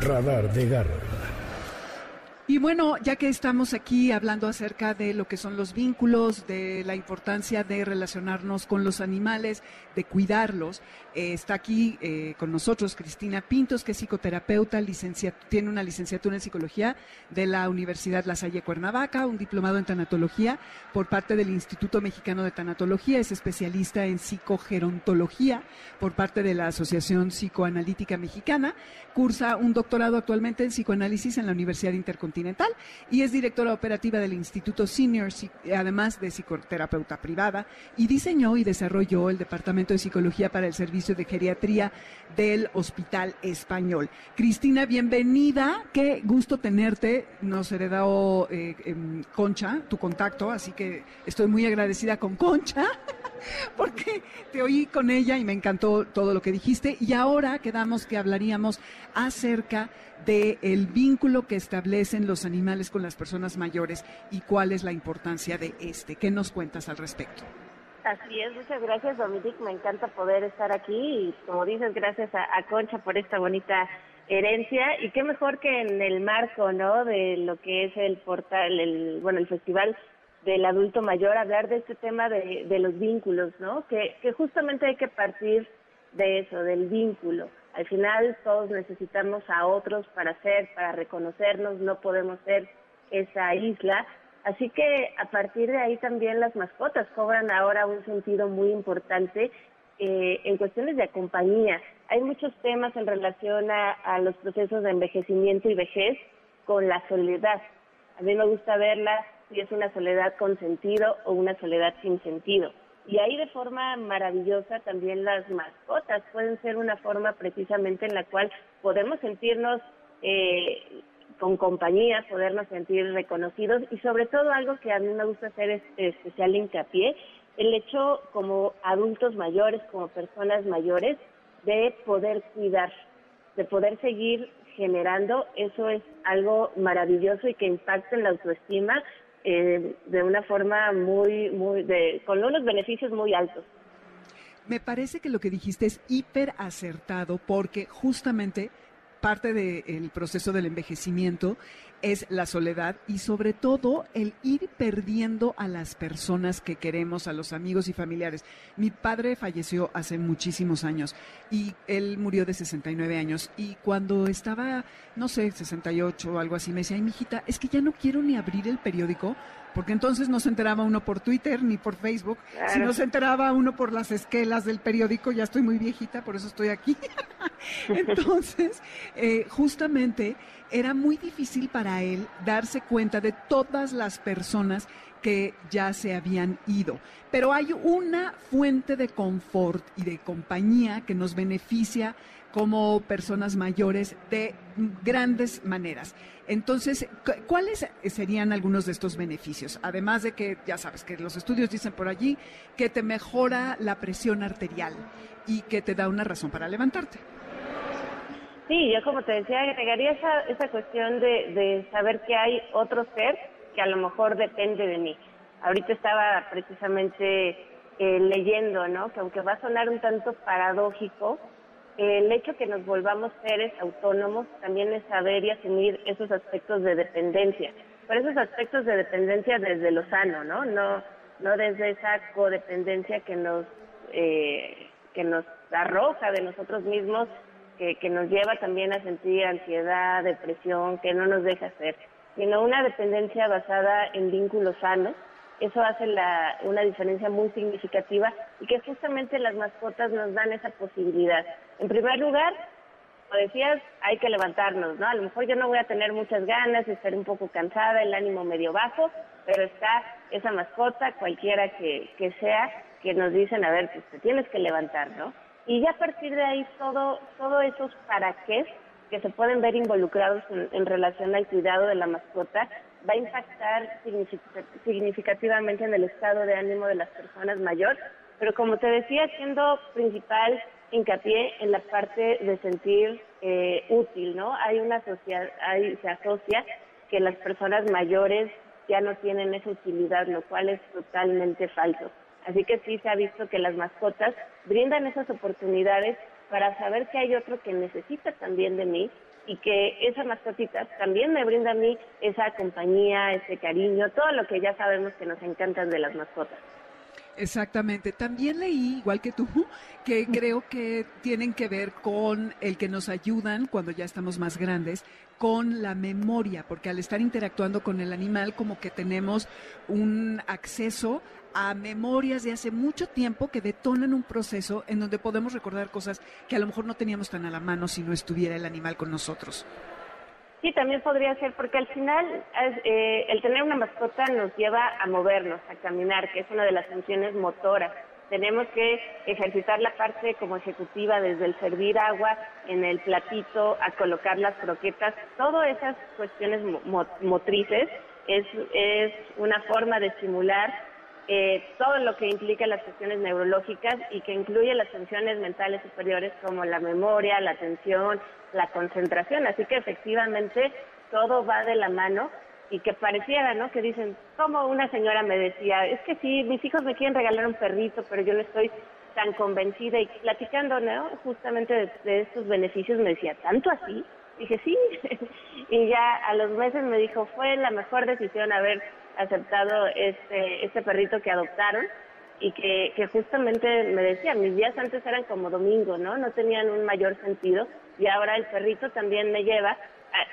Radar de Garra. Y bueno, ya que estamos aquí hablando acerca de lo que son los vínculos, de la importancia de relacionarnos con los animales, de cuidarlos, eh, está aquí eh, con nosotros Cristina Pintos, que es psicoterapeuta, tiene una licenciatura en psicología de la Universidad La Salle Cuernavaca, un diplomado en tanatología por parte del Instituto Mexicano de Tanatología, es especialista en psicogerontología por parte de la Asociación Psicoanalítica Mexicana, cursa un doctorado actualmente en psicoanálisis en la Universidad Intercontinental y es directora operativa del Instituto Senior, además de psicoterapeuta privada, y diseñó y desarrolló el Departamento de Psicología para el Servicio de Geriatría del Hospital Español. Cristina, bienvenida, qué gusto tenerte. Nos heredó eh, em, Concha tu contacto, así que estoy muy agradecida con Concha porque te oí con ella y me encantó todo lo que dijiste. Y ahora quedamos que hablaríamos acerca del el vínculo que establecen los animales con las personas mayores y cuál es la importancia de este. ¿Qué nos cuentas al respecto? Así es, muchas gracias Dominique, me encanta poder estar aquí y como dices, gracias a, Concha por esta bonita herencia y qué mejor que en el marco, ¿no? De lo que es el portal, el bueno, el festival del adulto mayor, hablar de este tema de, los vínculos, ¿no? Que, que justamente hay que partir de eso, del vínculo. Al final todos necesitamos a otros para ser, para reconocernos, no podemos ser esa isla. Así que a partir de ahí también las mascotas cobran ahora un sentido muy importante eh, en cuestiones de compañía. Hay muchos temas en relación a, a los procesos de envejecimiento y vejez con la soledad. A mí me gusta verla si es una soledad con sentido o una soledad sin sentido. Y ahí de forma maravillosa también las mascotas pueden ser una forma precisamente en la cual podemos sentirnos eh, con compañía, podernos sentir reconocidos y sobre todo algo que a mí me gusta hacer es especial hincapié, el hecho como adultos mayores, como personas mayores, de poder cuidar, de poder seguir generando, eso es algo maravilloso y que impacta en la autoestima eh, de una forma muy, muy, de, con unos beneficios muy altos. Me parece que lo que dijiste es hiper acertado porque justamente parte del proceso del envejecimiento es la soledad y sobre todo el ir perdiendo a las personas que queremos, a los amigos y familiares. Mi padre falleció hace muchísimos años y él murió de 69 años y cuando estaba, no sé, 68 o algo así, me decía, ay, mijita, es que ya no quiero ni abrir el periódico porque entonces no se enteraba uno por Twitter ni por Facebook, sino se enteraba uno por las esquelas del periódico, ya estoy muy viejita, por eso estoy aquí. entonces, eh, justamente era muy difícil para él darse cuenta de todas las personas que ya se habían ido. Pero hay una fuente de confort y de compañía que nos beneficia como personas mayores de grandes maneras. Entonces, ¿cuáles serían algunos de estos beneficios? Además de que, ya sabes, que los estudios dicen por allí que te mejora la presión arterial y que te da una razón para levantarte. Sí, yo como te decía, agregaría esa, esa cuestión de, saber que hay otro ser que a lo mejor depende de mí. Ahorita estaba precisamente eh, leyendo, ¿no? Que aunque va a sonar un tanto paradójico, el hecho que nos volvamos seres autónomos también es saber y asumir esos aspectos de dependencia. Pero esos aspectos de dependencia desde lo sano, ¿no? No, no desde esa codependencia que nos, eh, que nos arroja de nosotros mismos, que, que nos lleva también a sentir ansiedad, depresión, que no nos deja ser, sino una dependencia basada en vínculos sanos eso hace la, una diferencia muy significativa y que justamente las mascotas nos dan esa posibilidad. En primer lugar, como decías, hay que levantarnos, ¿no? A lo mejor yo no voy a tener muchas ganas, estar un poco cansada, el ánimo medio bajo, pero está esa mascota, cualquiera que, que sea, que nos dicen, a ver, pues te tienes que levantar, ¿no? Y ya a partir de ahí todo, todo esos para qué que se pueden ver involucrados en relación al cuidado de la mascota va a impactar significativamente en el estado de ánimo de las personas mayores, pero como te decía, siendo principal hincapié en la parte de sentir eh, útil, ¿no? Hay una sociedad, hay, se asocia que las personas mayores ya no tienen esa utilidad, lo cual es totalmente falso. Así que sí se ha visto que las mascotas brindan esas oportunidades para saber que hay otro que necesita también de mí y que esa mascotita también me brinda a mí esa compañía, ese cariño, todo lo que ya sabemos que nos encantan de las mascotas. Exactamente. También leí, igual que tú, que creo que tienen que ver con el que nos ayudan cuando ya estamos más grandes, con la memoria, porque al estar interactuando con el animal como que tenemos un acceso a memorias de hace mucho tiempo que detonan un proceso en donde podemos recordar cosas que a lo mejor no teníamos tan a la mano si no estuviera el animal con nosotros. Sí, también podría ser, porque al final eh, el tener una mascota nos lleva a movernos, a caminar, que es una de las funciones motoras. Tenemos que ejercitar la parte como ejecutiva, desde el servir agua en el platito, a colocar las croquetas, todas esas cuestiones motrices es, es una forma de estimular eh, todo lo que implica las cuestiones neurológicas y que incluye las funciones mentales superiores como la memoria, la atención, la concentración. Así que efectivamente todo va de la mano y que pareciera, ¿no? Que dicen, como una señora me decía, es que sí, mis hijos me quieren regalar un perrito, pero yo no estoy tan convencida y platicando, ¿no? Justamente de, de estos beneficios me decía, ¿tanto así? Dije, sí. y ya a los meses me dijo, fue la mejor decisión haber aceptado este, este perrito que adoptaron y que, que justamente me decía, mis días antes eran como domingo, ¿no? No tenían un mayor sentido y ahora el perrito también me lleva,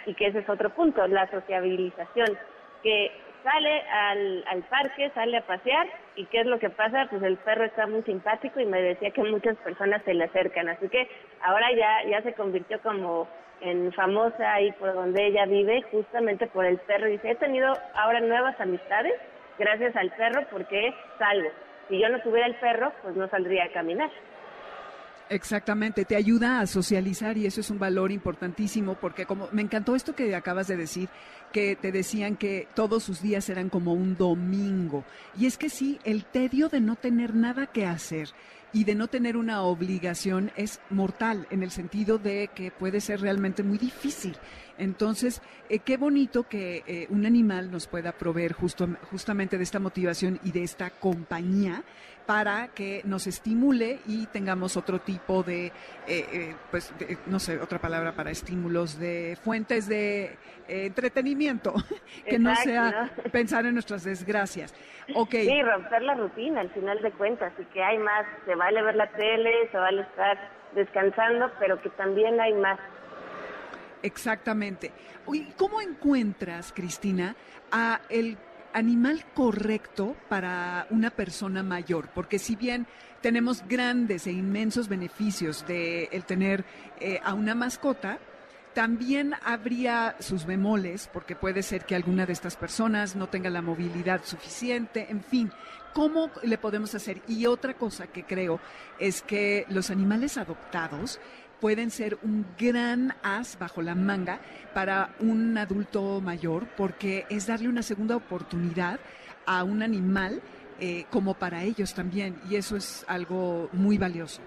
y que ese es otro punto, la sociabilización, que sale al, al parque, sale a pasear y qué es lo que pasa, pues el perro está muy simpático y me decía que muchas personas se le acercan, así que ahora ya, ya se convirtió como en famosa ahí por donde ella vive, justamente por el perro. Dice, he tenido ahora nuevas amistades gracias al perro porque salgo. Si yo no tuviera el perro, pues no saldría a caminar. Exactamente, te ayuda a socializar y eso es un valor importantísimo porque como me encantó esto que acabas de decir, que te decían que todos sus días eran como un domingo. Y es que sí, el tedio de no tener nada que hacer y de no tener una obligación es mortal en el sentido de que puede ser realmente muy difícil. Entonces, eh, qué bonito que eh, un animal nos pueda proveer justo, justamente de esta motivación y de esta compañía para que nos estimule y tengamos otro tipo de, eh, pues, no sé, otra palabra para estímulos, de fuentes de entretenimiento, que no sea pensar en nuestras desgracias. Okay. Sí, romper la rutina al final de cuentas y que hay más, se vale ver la tele, se vale estar descansando, pero que también hay más Exactamente. ¿Y cómo encuentras, Cristina, a el animal correcto para una persona mayor? Porque si bien tenemos grandes e inmensos beneficios de el tener eh, a una mascota, también habría sus bemoles, porque puede ser que alguna de estas personas no tenga la movilidad suficiente, en fin, ¿cómo le podemos hacer? Y otra cosa que creo es que los animales adoptados pueden ser un gran as bajo la manga para un adulto mayor porque es darle una segunda oportunidad a un animal eh, como para ellos también y eso es algo muy valioso.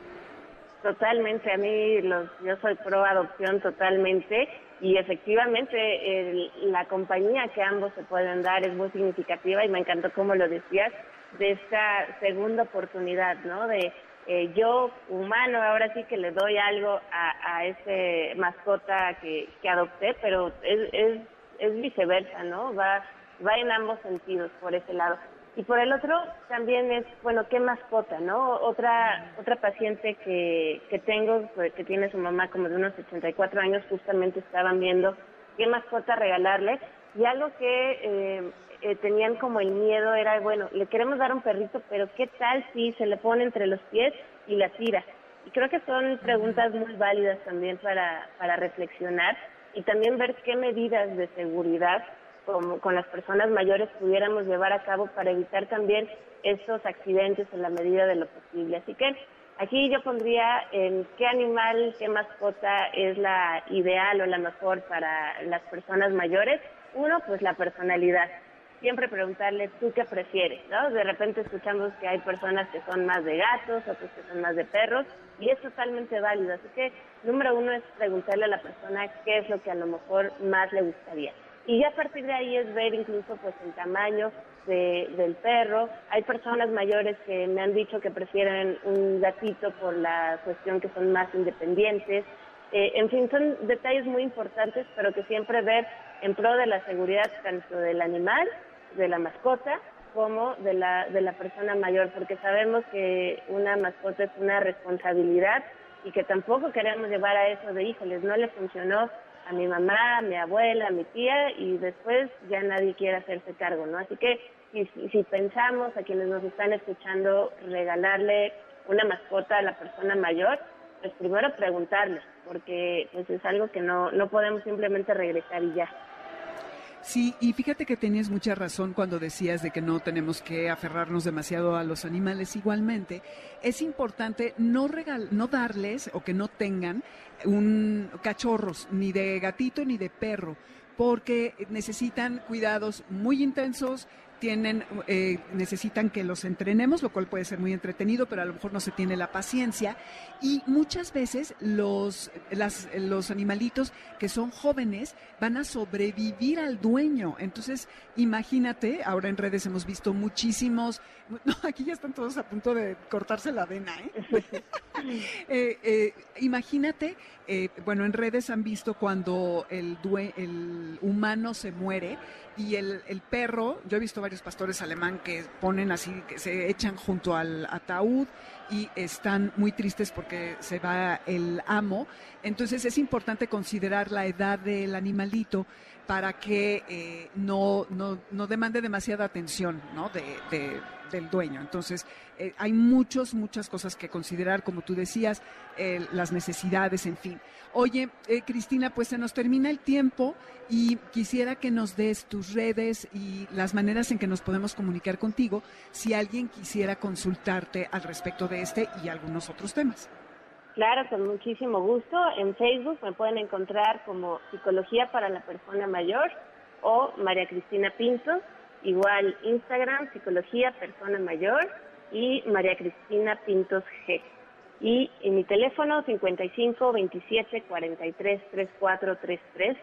totalmente. A mí los, yo soy pro adopción totalmente y efectivamente la compañía que ambos se pueden dar es muy significativa y me encantó como lo decías de esta segunda oportunidad, ¿no? De eh, yo, humano, ahora sí que le doy algo a, a ese mascota que, que adopté, pero es, es, es viceversa, ¿no? Va, va en ambos sentidos por ese lado. Y por el otro también es, bueno, qué mascota, ¿no? Otra otra paciente que, que tengo, pues, que tiene su mamá como de unos 84 años, justamente estaban viendo qué mascota regalarle. Y algo que eh, eh, tenían como el miedo era, bueno, le queremos dar un perrito, pero ¿qué tal si se le pone entre los pies y la tira? Y creo que son preguntas muy válidas también para, para reflexionar y también ver qué medidas de seguridad como con las personas mayores pudiéramos llevar a cabo para evitar también estos accidentes en la medida de lo posible. Así que aquí yo pondría en qué animal, qué mascota es la ideal o la mejor para las personas mayores. Uno, pues la personalidad. Siempre preguntarle, ¿tú qué prefieres? ¿no? De repente escuchamos que hay personas que son más de gatos, otros que son más de perros, y es totalmente válido. Así que, número uno es preguntarle a la persona qué es lo que a lo mejor más le gustaría. Y ya a partir de ahí es ver incluso pues el tamaño del perro. Hay personas mayores que me han dicho que prefieren un gatito por la cuestión que son más independientes. Eh, en fin, son detalles muy importantes, pero que siempre ver en pro de la seguridad tanto del animal, de la mascota, como de la, de la persona mayor, porque sabemos que una mascota es una responsabilidad y que tampoco queremos llevar a eso de, híjoles, no le funcionó a mi mamá, a mi abuela, a mi tía y después ya nadie quiere hacerse cargo, ¿no? Así que si, si pensamos a quienes nos están escuchando regalarle una mascota a la persona mayor, pues primero preguntarle, porque pues es algo que no, no podemos simplemente regresar y ya. Sí, y fíjate que tenías mucha razón cuando decías de que no tenemos que aferrarnos demasiado a los animales. Igualmente, es importante no regal no darles o que no tengan un cachorros ni de gatito ni de perro porque necesitan cuidados muy intensos, tienen, eh, necesitan que los entrenemos, lo cual puede ser muy entretenido, pero a lo mejor no se tiene la paciencia. Y muchas veces los, las, los animalitos que son jóvenes van a sobrevivir al dueño. Entonces, imagínate, ahora en redes hemos visto muchísimos, no, aquí ya están todos a punto de cortarse la vena, ¿eh? eh, eh imagínate, bueno, en redes han visto cuando el, el humano se muere y el, el perro, yo he visto varios pastores alemán que ponen así, que se echan junto al ataúd y están muy tristes porque se va el amo. Entonces es importante considerar la edad del animalito para que eh, no, no, no, demande demasiada atención ¿no? de, del dueño. Entonces, eh, hay muchos, muchas cosas que considerar, como tú decías, las necesidades, en fin. Oye, eh, Cristina, pues se nos termina el tiempo y quisiera que nos des tus redes y las maneras en que nos podemos comunicar contigo si alguien quisiera consultarte al respecto de este y algunos otros temas. Claro, con muchísimo gusto. En Facebook me pueden encontrar como Psicología para la Persona Mayor o María Cristina Pinto. Igual Instagram, Psicología Persona Mayor y María Cristina Pintos G. Y en mi teléfono 55 27 43 34 33.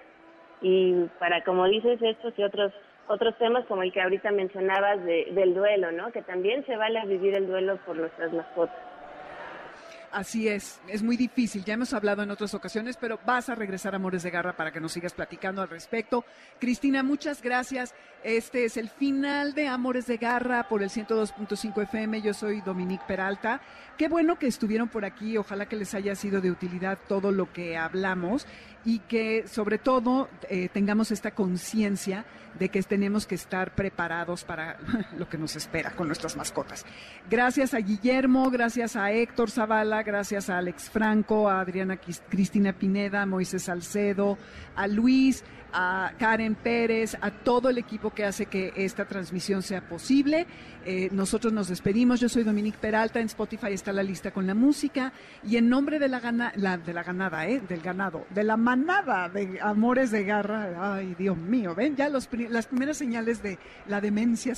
Y para, como dices, estos y otros otros temas como el que ahorita mencionabas de, del duelo, ¿no? Que también se vale a vivir el duelo por nuestras mascotas. Así es, es muy difícil, ya hemos hablado en otras ocasiones, pero vas a regresar a Amores de Garra para que nos sigas platicando al respecto. Cristina, muchas gracias. Este es el final de Amores de Garra por el 102.5 FM. Yo soy Dominique Peralta. Qué bueno que estuvieron por aquí, ojalá que les haya sido de utilidad todo lo que hablamos y que sobre todo eh, tengamos esta conciencia de que tenemos que estar preparados para lo que nos espera con nuestras mascotas. Gracias a Guillermo, gracias a Héctor Zavala, gracias a Alex Franco, a Adriana Cristina Pineda, a Moisés Salcedo, a Luis, a Karen Pérez, a todo el equipo que hace que esta transmisión sea posible. Eh, nosotros nos despedimos. Yo soy Dominique Peralta. En Spotify está la lista con la música. Y en nombre de la, gana, la, de la ganada, ¿eh? del ganado, de la manada de Amores de Garra. Ay, Dios mío, ven ya los, las primeras señales de la demencia.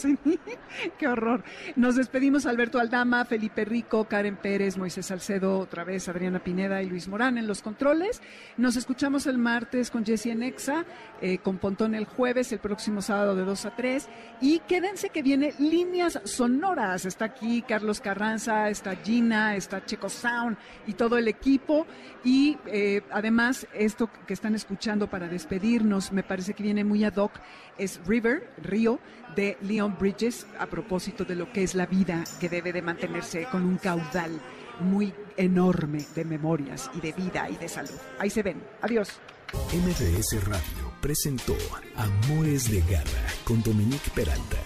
Qué horror. Nos despedimos Alberto Aldama, Felipe Rico, Karen Pérez, Moisés Salcedo otra vez Adriana Pineda y Luis Morán en los controles. Nos escuchamos el martes con Jessie Nexa, eh, con Pontón el jueves, el próximo sábado de 2 a 3. Y quédense que viene Líneas Sonoras. Está aquí Carlos Carranza, está Gina, está Checo Sound y todo el equipo. Y eh, además, esto que están escuchando para despedirnos, me parece que viene muy ad hoc, es River, Río, de Leon Bridges, a propósito de lo que es la vida que debe de mantenerse con un caudal muy enorme de memorias y de vida y de salud. Ahí se ven. Adiós. MBS Radio presentó Amores de Garra con Dominique Peralta.